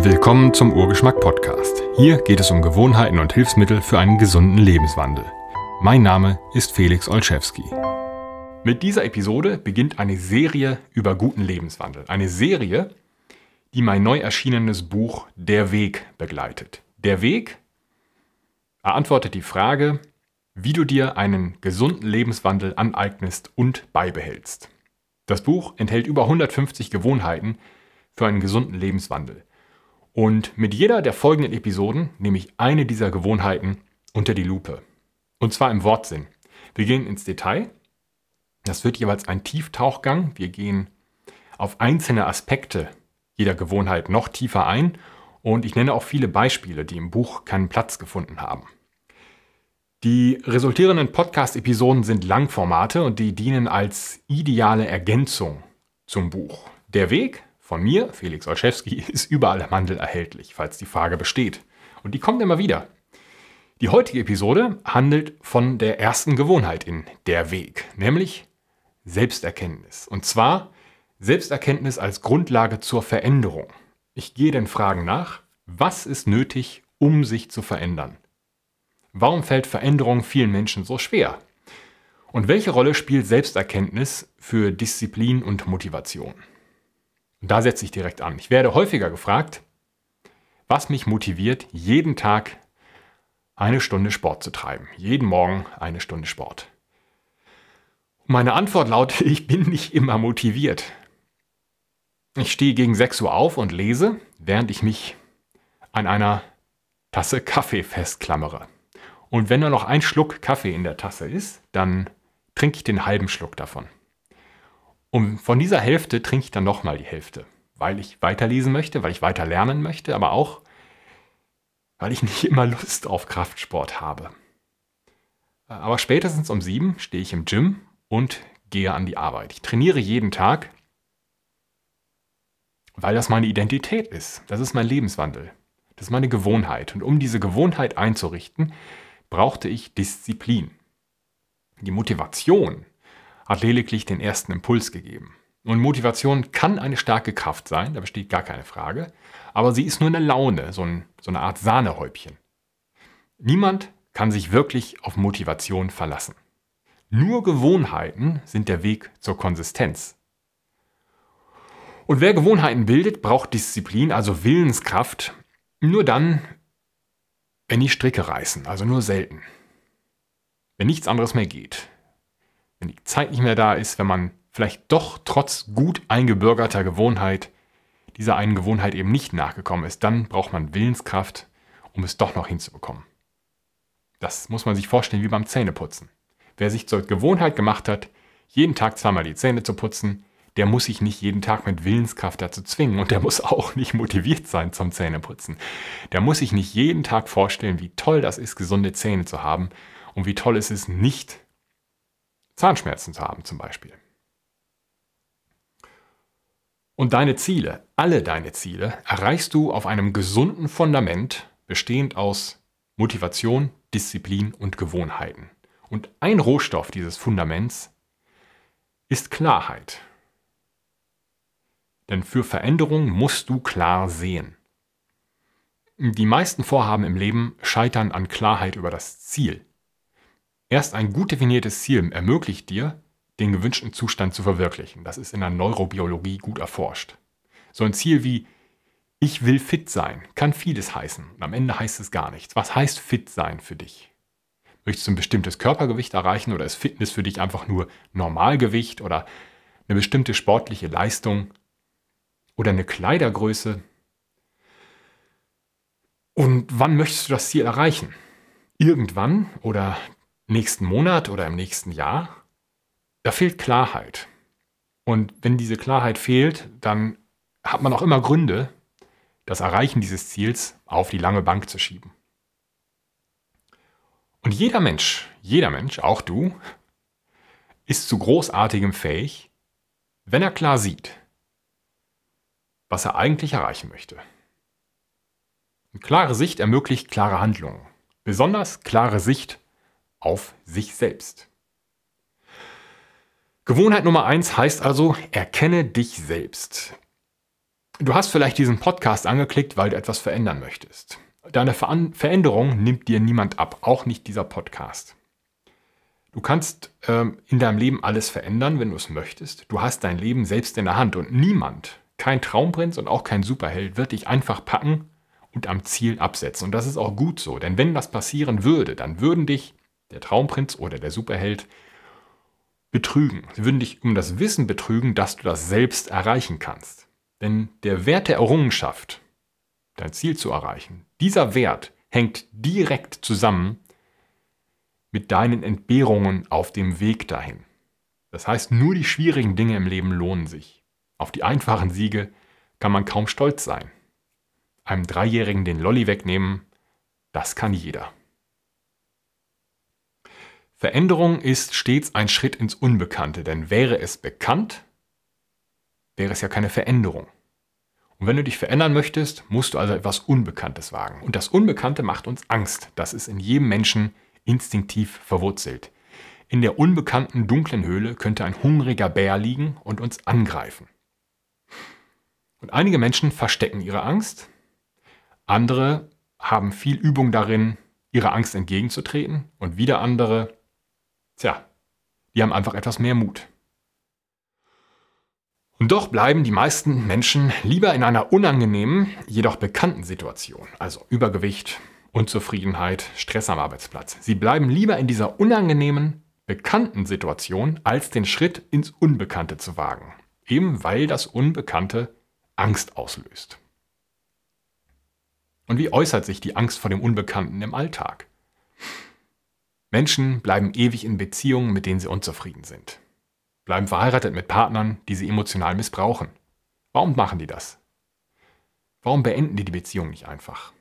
Willkommen zum Urgeschmack Podcast. Hier geht es um Gewohnheiten und Hilfsmittel für einen gesunden Lebenswandel. Mein Name ist Felix Olszewski. Mit dieser Episode beginnt eine Serie über guten Lebenswandel. Eine Serie, die mein neu erschienenes Buch Der Weg begleitet. Der Weg beantwortet die Frage, wie du dir einen gesunden Lebenswandel aneignest und beibehältst. Das Buch enthält über 150 Gewohnheiten für einen gesunden Lebenswandel. Und mit jeder der folgenden Episoden nehme ich eine dieser Gewohnheiten unter die Lupe. Und zwar im Wortsinn. Wir gehen ins Detail. Das wird jeweils ein Tieftauchgang. Wir gehen auf einzelne Aspekte jeder Gewohnheit noch tiefer ein. Und ich nenne auch viele Beispiele, die im Buch keinen Platz gefunden haben. Die resultierenden Podcast-Episoden sind Langformate und die dienen als ideale Ergänzung zum Buch. Der Weg von mir, Felix Olszewski, ist überall im Handel erhältlich, falls die Frage besteht. Und die kommt immer wieder. Die heutige Episode handelt von der ersten Gewohnheit in Der Weg, nämlich Selbsterkenntnis. Und zwar Selbsterkenntnis als Grundlage zur Veränderung. Ich gehe den Fragen nach, was ist nötig, um sich zu verändern? Warum fällt Veränderung vielen Menschen so schwer? Und welche Rolle spielt Selbsterkenntnis für Disziplin und Motivation? Und da setze ich direkt an. Ich werde häufiger gefragt, was mich motiviert, jeden Tag eine Stunde Sport zu treiben. Jeden Morgen eine Stunde Sport. Meine Antwort lautet, ich bin nicht immer motiviert. Ich stehe gegen 6 Uhr auf und lese, während ich mich an einer Tasse Kaffee festklammere. Und wenn nur noch ein Schluck Kaffee in der Tasse ist, dann trinke ich den halben Schluck davon. Und von dieser Hälfte trinke ich dann nochmal die Hälfte, weil ich weiterlesen möchte, weil ich weiter lernen möchte, aber auch, weil ich nicht immer Lust auf Kraftsport habe. Aber spätestens um sieben stehe ich im Gym und gehe an die Arbeit. Ich trainiere jeden Tag, weil das meine Identität ist. Das ist mein Lebenswandel. Das ist meine Gewohnheit. Und um diese Gewohnheit einzurichten, brauchte ich Disziplin. Die Motivation hat lediglich den ersten Impuls gegeben. Und Motivation kann eine starke Kraft sein, da besteht gar keine Frage, aber sie ist nur eine Laune, so, ein, so eine Art Sahnehäubchen. Niemand kann sich wirklich auf Motivation verlassen. Nur Gewohnheiten sind der Weg zur Konsistenz. Und wer Gewohnheiten bildet, braucht Disziplin, also Willenskraft, nur dann, wenn die Stricke reißen, also nur selten. Wenn nichts anderes mehr geht wenn die Zeit nicht mehr da ist, wenn man vielleicht doch trotz gut eingebürgerter Gewohnheit dieser einen Gewohnheit eben nicht nachgekommen ist, dann braucht man Willenskraft, um es doch noch hinzubekommen. Das muss man sich vorstellen wie beim Zähneputzen. Wer sich zur Gewohnheit gemacht hat, jeden Tag zweimal die Zähne zu putzen, der muss sich nicht jeden Tag mit Willenskraft dazu zwingen und der muss auch nicht motiviert sein zum Zähneputzen. Der muss sich nicht jeden Tag vorstellen, wie toll das ist, gesunde Zähne zu haben und wie toll es ist, nicht Zahnschmerzen zu haben zum Beispiel. Und deine Ziele, alle deine Ziele, erreichst du auf einem gesunden Fundament, bestehend aus Motivation, Disziplin und Gewohnheiten. Und ein Rohstoff dieses Fundaments ist Klarheit. Denn für Veränderung musst du klar sehen. Die meisten Vorhaben im Leben scheitern an Klarheit über das Ziel. Erst ein gut definiertes Ziel ermöglicht dir, den gewünschten Zustand zu verwirklichen. Das ist in der Neurobiologie gut erforscht. So ein Ziel wie ich will fit sein kann vieles heißen. Und am Ende heißt es gar nichts. Was heißt fit sein für dich? Möchtest du ein bestimmtes Körpergewicht erreichen oder ist Fitness für dich einfach nur Normalgewicht oder eine bestimmte sportliche Leistung oder eine Kleidergröße? Und wann möchtest du das Ziel erreichen? Irgendwann oder nächsten Monat oder im nächsten Jahr, da fehlt Klarheit. Und wenn diese Klarheit fehlt, dann hat man auch immer Gründe, das Erreichen dieses Ziels auf die lange Bank zu schieben. Und jeder Mensch, jeder Mensch, auch du, ist zu Großartigem fähig, wenn er klar sieht, was er eigentlich erreichen möchte. Eine klare Sicht ermöglicht klare Handlungen. Besonders klare Sicht auf sich selbst. Gewohnheit Nummer eins heißt also, erkenne dich selbst. Du hast vielleicht diesen Podcast angeklickt, weil du etwas verändern möchtest. Deine Ver Veränderung nimmt dir niemand ab, auch nicht dieser Podcast. Du kannst ähm, in deinem Leben alles verändern, wenn du es möchtest. Du hast dein Leben selbst in der Hand und niemand, kein Traumprinz und auch kein Superheld, wird dich einfach packen und am Ziel absetzen. Und das ist auch gut so, denn wenn das passieren würde, dann würden dich der Traumprinz oder der Superheld betrügen. Sie würden dich um das Wissen betrügen, dass du das selbst erreichen kannst. Denn der Wert der Errungenschaft, dein Ziel zu erreichen, dieser Wert hängt direkt zusammen mit deinen Entbehrungen auf dem Weg dahin. Das heißt, nur die schwierigen Dinge im Leben lohnen sich. Auf die einfachen Siege kann man kaum stolz sein. Einem Dreijährigen den Lolli wegnehmen, das kann jeder. Veränderung ist stets ein Schritt ins Unbekannte, denn wäre es bekannt, wäre es ja keine Veränderung. Und wenn du dich verändern möchtest, musst du also etwas Unbekanntes wagen. Und das Unbekannte macht uns Angst. Das ist in jedem Menschen instinktiv verwurzelt. In der unbekannten dunklen Höhle könnte ein hungriger Bär liegen und uns angreifen. Und einige Menschen verstecken ihre Angst, andere haben viel Übung darin, ihrer Angst entgegenzutreten und wieder andere Tja, die haben einfach etwas mehr Mut. Und doch bleiben die meisten Menschen lieber in einer unangenehmen, jedoch bekannten Situation, also Übergewicht, Unzufriedenheit, Stress am Arbeitsplatz. Sie bleiben lieber in dieser unangenehmen, bekannten Situation, als den Schritt ins Unbekannte zu wagen, eben weil das Unbekannte Angst auslöst. Und wie äußert sich die Angst vor dem Unbekannten im Alltag? Menschen bleiben ewig in Beziehungen, mit denen sie unzufrieden sind. Bleiben verheiratet mit Partnern, die sie emotional missbrauchen. Warum machen die das? Warum beenden die die Beziehung nicht einfach?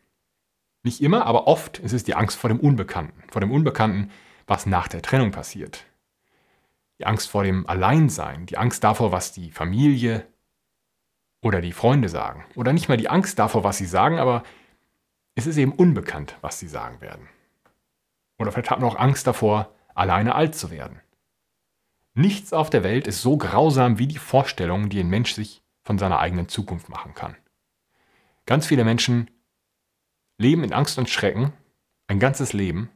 Nicht immer, aber oft ist es die Angst vor dem Unbekannten. Vor dem Unbekannten, was nach der Trennung passiert. Die Angst vor dem Alleinsein, die Angst davor, was die Familie oder die Freunde sagen. Oder nicht mal die Angst davor, was sie sagen, aber es ist eben unbekannt, was sie sagen werden. Oder vielleicht hat man auch Angst davor, alleine alt zu werden. Nichts auf der Welt ist so grausam wie die Vorstellung, die ein Mensch sich von seiner eigenen Zukunft machen kann. Ganz viele Menschen leben in Angst und Schrecken ein ganzes Leben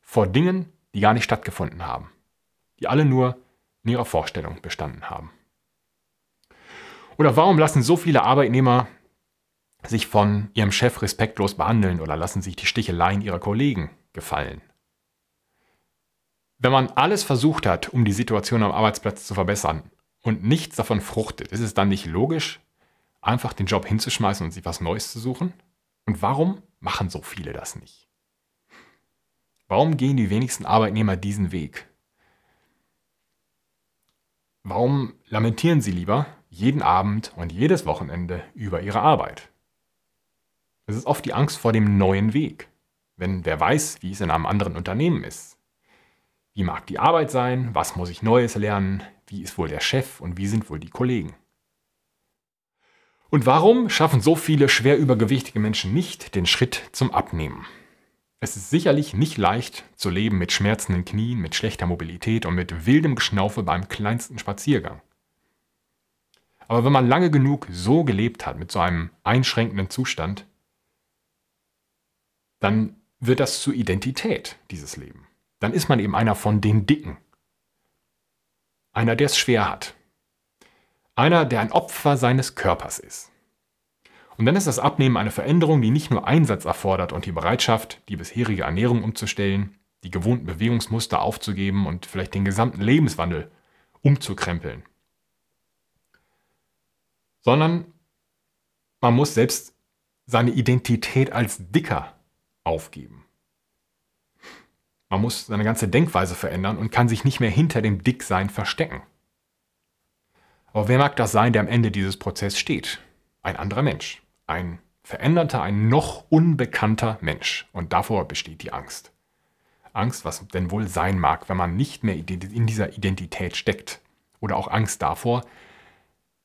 vor Dingen, die gar nicht stattgefunden haben, die alle nur in ihrer Vorstellung bestanden haben. Oder warum lassen so viele Arbeitnehmer sich von ihrem Chef respektlos behandeln oder lassen sich die Sticheleien ihrer Kollegen gefallen? Wenn man alles versucht hat, um die Situation am Arbeitsplatz zu verbessern und nichts davon fruchtet, ist es dann nicht logisch, einfach den Job hinzuschmeißen und sich was Neues zu suchen? Und warum machen so viele das nicht? Warum gehen die wenigsten Arbeitnehmer diesen Weg? Warum lamentieren sie lieber jeden Abend und jedes Wochenende über ihre Arbeit? Es ist oft die Angst vor dem neuen Weg. Wenn wer weiß, wie es in einem anderen Unternehmen ist, wie mag die Arbeit sein? Was muss ich Neues lernen? Wie ist wohl der Chef und wie sind wohl die Kollegen? Und warum schaffen so viele schwer übergewichtige Menschen nicht den Schritt zum Abnehmen? Es ist sicherlich nicht leicht zu leben mit schmerzenden Knien, mit schlechter Mobilität und mit wildem Geschnaufe beim kleinsten Spaziergang. Aber wenn man lange genug so gelebt hat, mit so einem einschränkenden Zustand, dann wird das zur Identität, dieses Leben dann ist man eben einer von den Dicken. Einer, der es schwer hat. Einer, der ein Opfer seines Körpers ist. Und dann ist das Abnehmen eine Veränderung, die nicht nur Einsatz erfordert und die Bereitschaft, die bisherige Ernährung umzustellen, die gewohnten Bewegungsmuster aufzugeben und vielleicht den gesamten Lebenswandel umzukrempeln. Sondern man muss selbst seine Identität als Dicker aufgeben. Man muss seine ganze Denkweise verändern und kann sich nicht mehr hinter dem Dicksein verstecken. Aber wer mag das sein, der am Ende dieses Prozesses steht? Ein anderer Mensch. Ein veränderter, ein noch unbekannter Mensch. Und davor besteht die Angst. Angst, was denn wohl sein mag, wenn man nicht mehr in dieser Identität steckt. Oder auch Angst davor,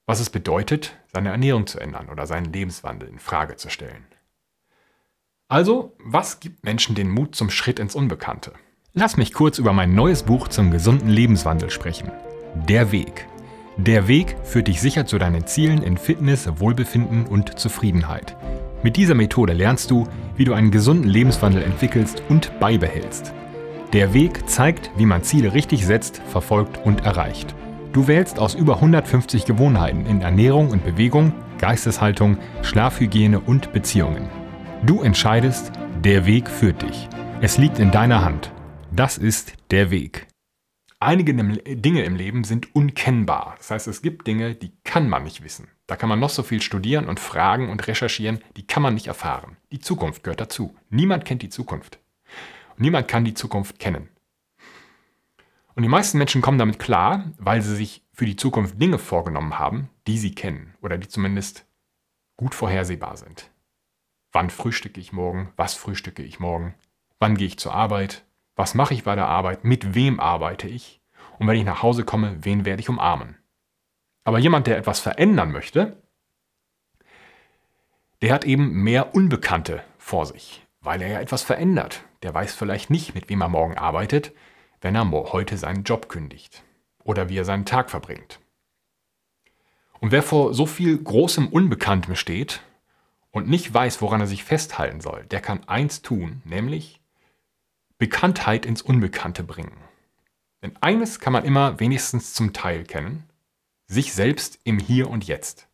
was es bedeutet, seine Ernährung zu ändern oder seinen Lebenswandel in Frage zu stellen. Also, was gibt Menschen den Mut zum Schritt ins Unbekannte? Lass mich kurz über mein neues Buch zum gesunden Lebenswandel sprechen. Der Weg. Der Weg führt dich sicher zu deinen Zielen in Fitness, Wohlbefinden und Zufriedenheit. Mit dieser Methode lernst du, wie du einen gesunden Lebenswandel entwickelst und beibehältst. Der Weg zeigt, wie man Ziele richtig setzt, verfolgt und erreicht. Du wählst aus über 150 Gewohnheiten in Ernährung und Bewegung, Geisteshaltung, Schlafhygiene und Beziehungen. Du entscheidest, der Weg führt dich. Es liegt in deiner Hand. Das ist der Weg. Einige Dinge im Leben sind unkennbar. Das heißt, es gibt Dinge, die kann man nicht wissen. Da kann man noch so viel studieren und fragen und recherchieren, die kann man nicht erfahren. Die Zukunft gehört dazu. Niemand kennt die Zukunft. Niemand kann die Zukunft kennen. Und die meisten Menschen kommen damit klar, weil sie sich für die Zukunft Dinge vorgenommen haben, die sie kennen oder die zumindest gut vorhersehbar sind. Wann frühstücke ich morgen? Was frühstücke ich morgen? Wann gehe ich zur Arbeit? Was mache ich bei der Arbeit? Mit wem arbeite ich? Und wenn ich nach Hause komme, wen werde ich umarmen? Aber jemand, der etwas verändern möchte, der hat eben mehr Unbekannte vor sich, weil er ja etwas verändert. Der weiß vielleicht nicht, mit wem er morgen arbeitet, wenn er heute seinen Job kündigt oder wie er seinen Tag verbringt. Und wer vor so viel großem Unbekanntem steht und nicht weiß, woran er sich festhalten soll, der kann eins tun, nämlich Bekanntheit ins Unbekannte bringen. Denn eines kann man immer wenigstens zum Teil kennen, sich selbst im Hier und Jetzt.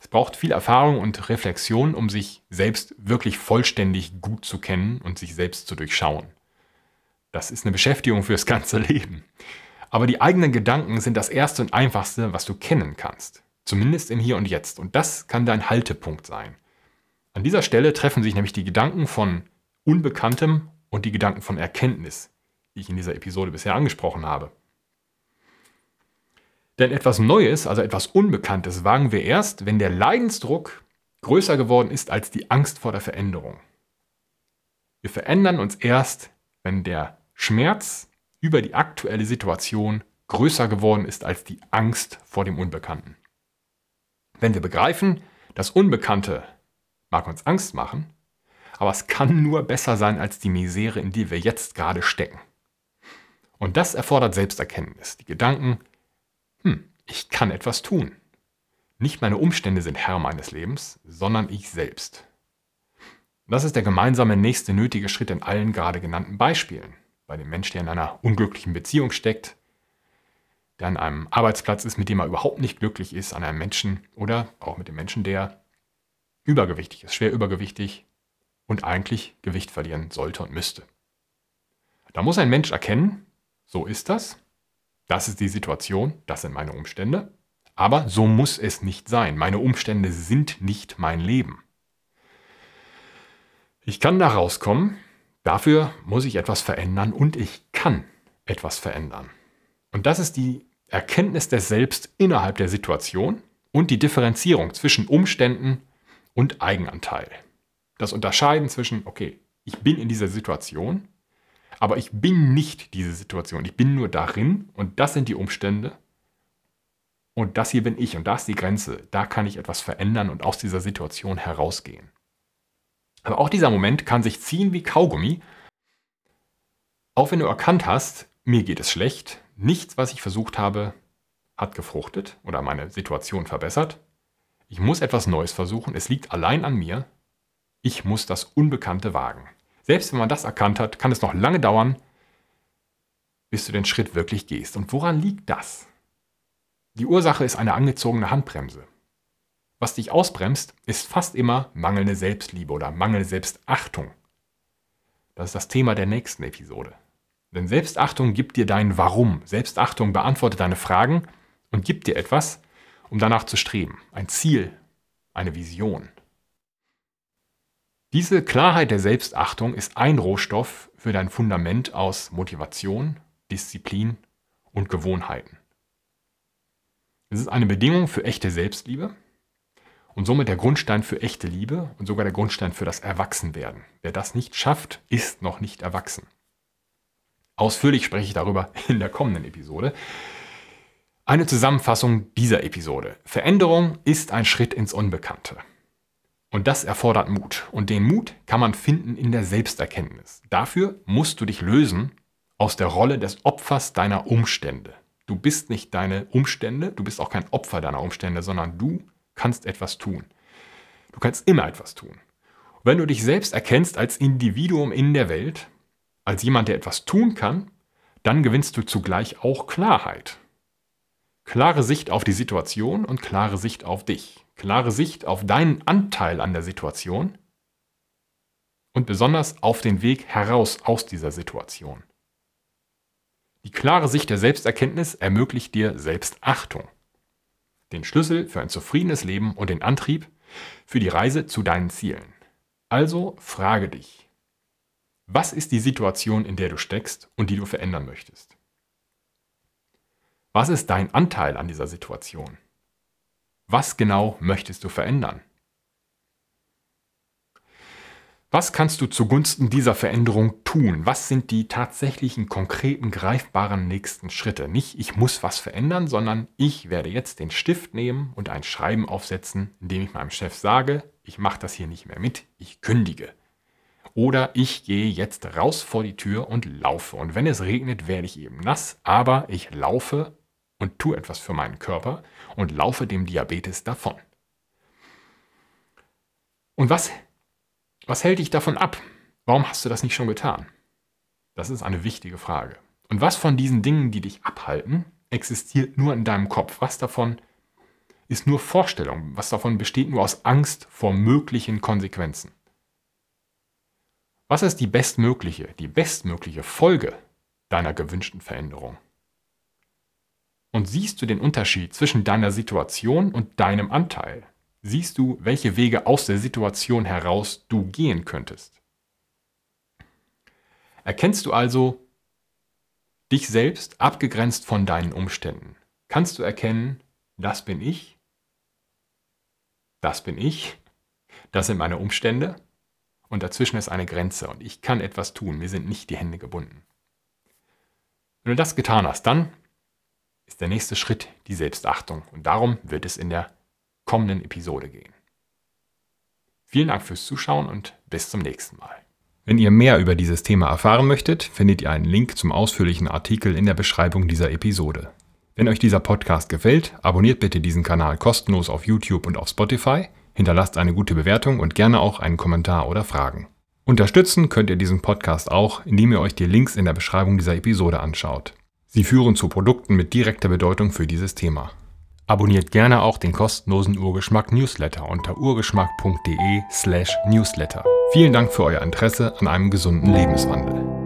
Es braucht viel Erfahrung und Reflexion, um sich selbst wirklich vollständig gut zu kennen und sich selbst zu durchschauen. Das ist eine Beschäftigung fürs ganze Leben. Aber die eigenen Gedanken sind das Erste und Einfachste, was du kennen kannst. Zumindest im Hier und Jetzt. Und das kann dein Haltepunkt sein. An dieser Stelle treffen sich nämlich die Gedanken von Unbekanntem und die Gedanken von Erkenntnis, die ich in dieser Episode bisher angesprochen habe. Denn etwas Neues, also etwas Unbekanntes, wagen wir erst, wenn der Leidensdruck größer geworden ist als die Angst vor der Veränderung. Wir verändern uns erst, wenn der Schmerz über die aktuelle Situation größer geworden ist als die Angst vor dem Unbekannten. Wenn wir begreifen, das Unbekannte mag uns Angst machen, aber es kann nur besser sein als die Misere, in die wir jetzt gerade stecken. Und das erfordert Selbsterkenntnis. Die Gedanken, hm, ich kann etwas tun. Nicht meine Umstände sind Herr meines Lebens, sondern ich selbst. Das ist der gemeinsame nächste nötige Schritt in allen gerade genannten Beispielen. Bei dem Mensch, der in einer unglücklichen Beziehung steckt, der an einem Arbeitsplatz ist, mit dem er überhaupt nicht glücklich ist, an einem Menschen oder auch mit dem Menschen, der übergewichtig ist, schwer übergewichtig, und eigentlich Gewicht verlieren sollte und müsste. Da muss ein Mensch erkennen, so ist das, das ist die Situation, das sind meine Umstände, aber so muss es nicht sein. Meine Umstände sind nicht mein Leben. Ich kann da rauskommen, dafür muss ich etwas verändern und ich kann etwas verändern. Und das ist die Erkenntnis des Selbst innerhalb der Situation und die Differenzierung zwischen Umständen und Eigenanteil das Unterscheiden zwischen, okay, ich bin in dieser Situation, aber ich bin nicht diese Situation. Ich bin nur darin und das sind die Umstände. Und das hier bin ich und da ist die Grenze. Da kann ich etwas verändern und aus dieser Situation herausgehen. Aber auch dieser Moment kann sich ziehen wie Kaugummi. Auch wenn du erkannt hast, mir geht es schlecht, nichts, was ich versucht habe, hat gefruchtet oder meine Situation verbessert. Ich muss etwas Neues versuchen. Es liegt allein an mir ich muss das Unbekannte wagen. Selbst wenn man das erkannt hat, kann es noch lange dauern, bis du den Schritt wirklich gehst. Und woran liegt das? Die Ursache ist eine angezogene Handbremse. Was dich ausbremst, ist fast immer mangelnde Selbstliebe oder mangelnde Selbstachtung. Das ist das Thema der nächsten Episode. Denn Selbstachtung gibt dir dein Warum. Selbstachtung beantwortet deine Fragen und gibt dir etwas, um danach zu streben. Ein Ziel, eine Vision. Diese Klarheit der Selbstachtung ist ein Rohstoff für dein Fundament aus Motivation, Disziplin und Gewohnheiten. Es ist eine Bedingung für echte Selbstliebe und somit der Grundstein für echte Liebe und sogar der Grundstein für das Erwachsenwerden. Wer das nicht schafft, ist noch nicht erwachsen. Ausführlich spreche ich darüber in der kommenden Episode. Eine Zusammenfassung dieser Episode. Veränderung ist ein Schritt ins Unbekannte. Und das erfordert Mut. Und den Mut kann man finden in der Selbsterkenntnis. Dafür musst du dich lösen aus der Rolle des Opfers deiner Umstände. Du bist nicht deine Umstände, du bist auch kein Opfer deiner Umstände, sondern du kannst etwas tun. Du kannst immer etwas tun. Wenn du dich selbst erkennst als Individuum in der Welt, als jemand, der etwas tun kann, dann gewinnst du zugleich auch Klarheit. Klare Sicht auf die Situation und klare Sicht auf dich. Klare Sicht auf deinen Anteil an der Situation und besonders auf den Weg heraus aus dieser Situation. Die klare Sicht der Selbsterkenntnis ermöglicht dir Selbstachtung. Den Schlüssel für ein zufriedenes Leben und den Antrieb für die Reise zu deinen Zielen. Also frage dich, was ist die Situation, in der du steckst und die du verändern möchtest? Was ist dein Anteil an dieser Situation? Was genau möchtest du verändern? Was kannst du zugunsten dieser Veränderung tun? Was sind die tatsächlichen, konkreten, greifbaren nächsten Schritte? Nicht, ich muss was verändern, sondern ich werde jetzt den Stift nehmen und ein Schreiben aufsetzen, in dem ich meinem Chef sage, ich mache das hier nicht mehr mit, ich kündige. Oder ich gehe jetzt raus vor die Tür und laufe. Und wenn es regnet, werde ich eben nass, aber ich laufe und tue etwas für meinen Körper und laufe dem Diabetes davon. Und was was hält dich davon ab? Warum hast du das nicht schon getan? Das ist eine wichtige Frage. Und was von diesen Dingen, die dich abhalten, existiert nur in deinem Kopf? Was davon ist nur Vorstellung? Was davon besteht nur aus Angst vor möglichen Konsequenzen? Was ist die bestmögliche, die bestmögliche Folge deiner gewünschten Veränderung? Und siehst du den Unterschied zwischen deiner Situation und deinem Anteil? siehst du, welche Wege aus der Situation heraus du gehen könntest. Erkennst du also dich selbst abgegrenzt von deinen Umständen? Kannst du erkennen, das bin ich, das bin ich, das sind meine Umstände und dazwischen ist eine Grenze und ich kann etwas tun, mir sind nicht die Hände gebunden. Wenn du das getan hast, dann ist der nächste Schritt die Selbstachtung und darum wird es in der kommenden Episode gehen. Vielen Dank fürs Zuschauen und bis zum nächsten Mal. Wenn ihr mehr über dieses Thema erfahren möchtet, findet ihr einen Link zum ausführlichen Artikel in der Beschreibung dieser Episode. Wenn euch dieser Podcast gefällt, abonniert bitte diesen Kanal kostenlos auf YouTube und auf Spotify, hinterlasst eine gute Bewertung und gerne auch einen Kommentar oder Fragen. Unterstützen könnt ihr diesen Podcast auch, indem ihr euch die Links in der Beschreibung dieser Episode anschaut. Sie führen zu Produkten mit direkter Bedeutung für dieses Thema. Abonniert gerne auch den kostenlosen Urgeschmack Newsletter unter urgeschmack.de/newsletter. slash Vielen Dank für euer Interesse an einem gesunden Lebenswandel.